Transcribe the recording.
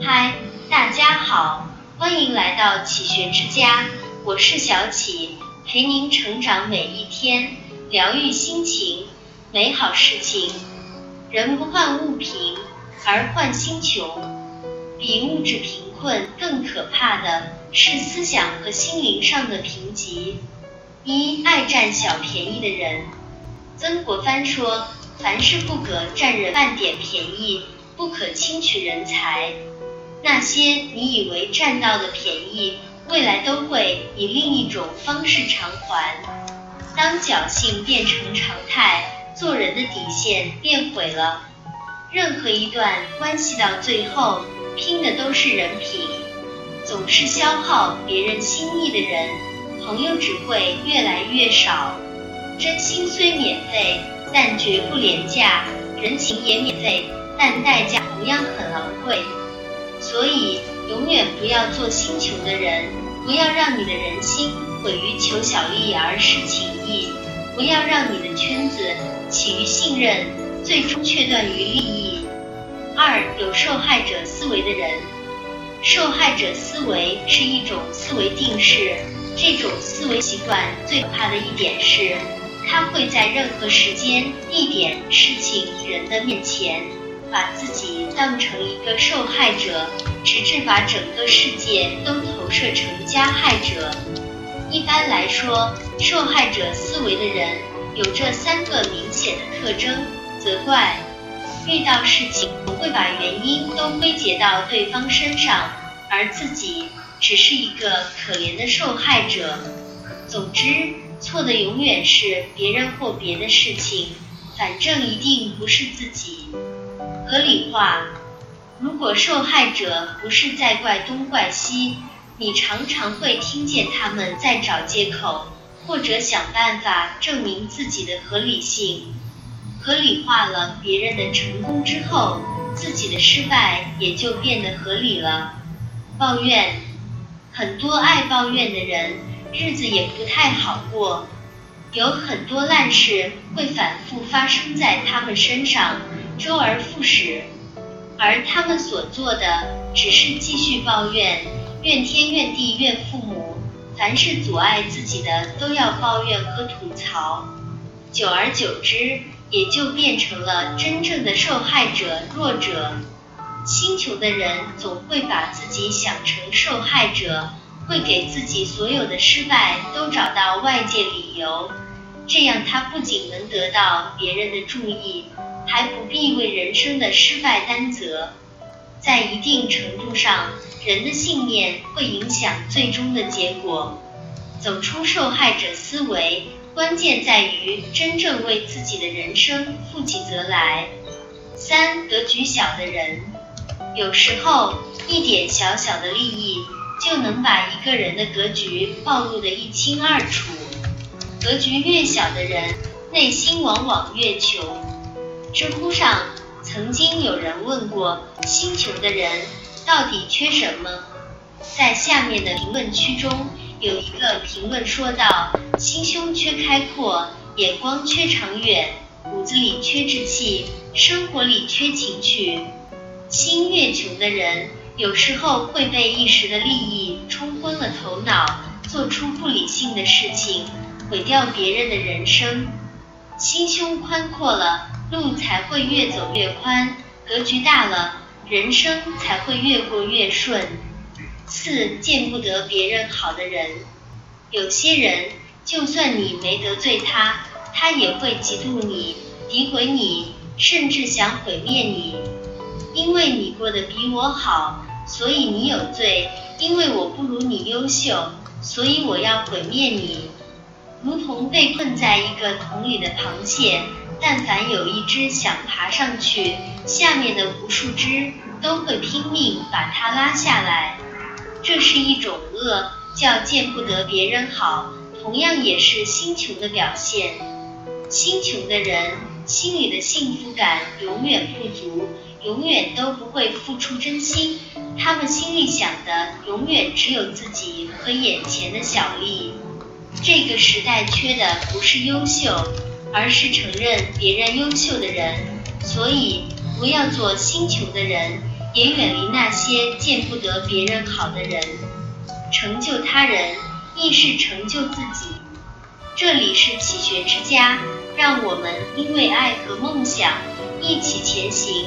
嗨，大家好，欢迎来到启学之家，我是小启，陪您成长每一天，疗愈心情，美好事情。人不患物贫，而患心穷。比物质贫困更可怕的是思想和心灵上的贫瘠。一爱占小便宜的人，曾国藩说：“凡事不可占人半点便宜，不可轻取人才。那些你以为占到的便宜，未来都会以另一种方式偿还。当侥幸变成常态，做人的底线变毁了。任何一段关系到最后，拼的都是人品。总是消耗别人心意的人，朋友只会越来越少。真心虽免费，但绝不廉价；人情也免费，但代价同样很昂贵。所以，永远不要做心穷的人，不要让你的人心毁于求小利而失情义，不要让你的圈子起于信任，最终却断于利益。二，有受害者思维的人，受害者思维是一种思维定式，这种思维习惯最可怕的一点是，他会在任何时间、地点、事情、人的面前。把自己当成一个受害者，直至把整个世界都投射成加害者。一般来说，受害者思维的人有这三个明显的特征：责怪，遇到事情会把原因都归结到对方身上，而自己只是一个可怜的受害者。总之，错的永远是别人或别的事情，反正一定不是自己。合理化，如果受害者不是在怪东怪西，你常常会听见他们在找借口，或者想办法证明自己的合理性。合理化了别人的成功之后，自己的失败也就变得合理了。抱怨，很多爱抱怨的人，日子也不太好过，有很多烂事会反复发生在他们身上。周而复始，而他们所做的只是继续抱怨，怨天怨地怨父母，凡是阻碍自己的都要抱怨和吐槽，久而久之，也就变成了真正的受害者、弱者。星球的人总会把自己想成受害者，会给自己所有的失败都找到外界理由，这样他不仅能得到别人的注意。还不必为人生的失败担责，在一定程度上，人的信念会影响最终的结果。走出受害者思维，关键在于真正为自己的人生负起责来。三，格局小的人，有时候一点小小的利益就能把一个人的格局暴露得一清二楚。格局越小的人，内心往往越穷。知乎上曾经有人问过：心穷的人到底缺什么？在下面的评论区中，有一个评论说道：心胸缺开阔，眼光缺长远，骨子里缺志气，生活里缺情趣。心越穷的人，有时候会被一时的利益冲昏了头脑，做出不理性的事情，毁掉别人的人生。心胸宽阔了。路才会越走越宽，格局大了，人生才会越过越顺。四见不得别人好的人，有些人就算你没得罪他，他也会嫉妒你、诋毁你，甚至想毁灭你。因为你过得比我好，所以你有罪；因为我不如你优秀，所以我要毁灭你。如同被困在一个桶里的螃蟹。但凡有一只想爬上去，下面的无数只都会拼命把它拉下来。这是一种恶，叫见不得别人好，同样也是心穷的表现。心穷的人心里的幸福感永远不足，永远都不会付出真心。他们心里想的永远只有自己和眼前的小利。这个时代缺的不是优秀。而是承认别人优秀的人，所以不要做星球的人，也远离那些见不得别人好的人。成就他人，亦是成就自己。这里是启学之家，让我们因为爱和梦想一起前行。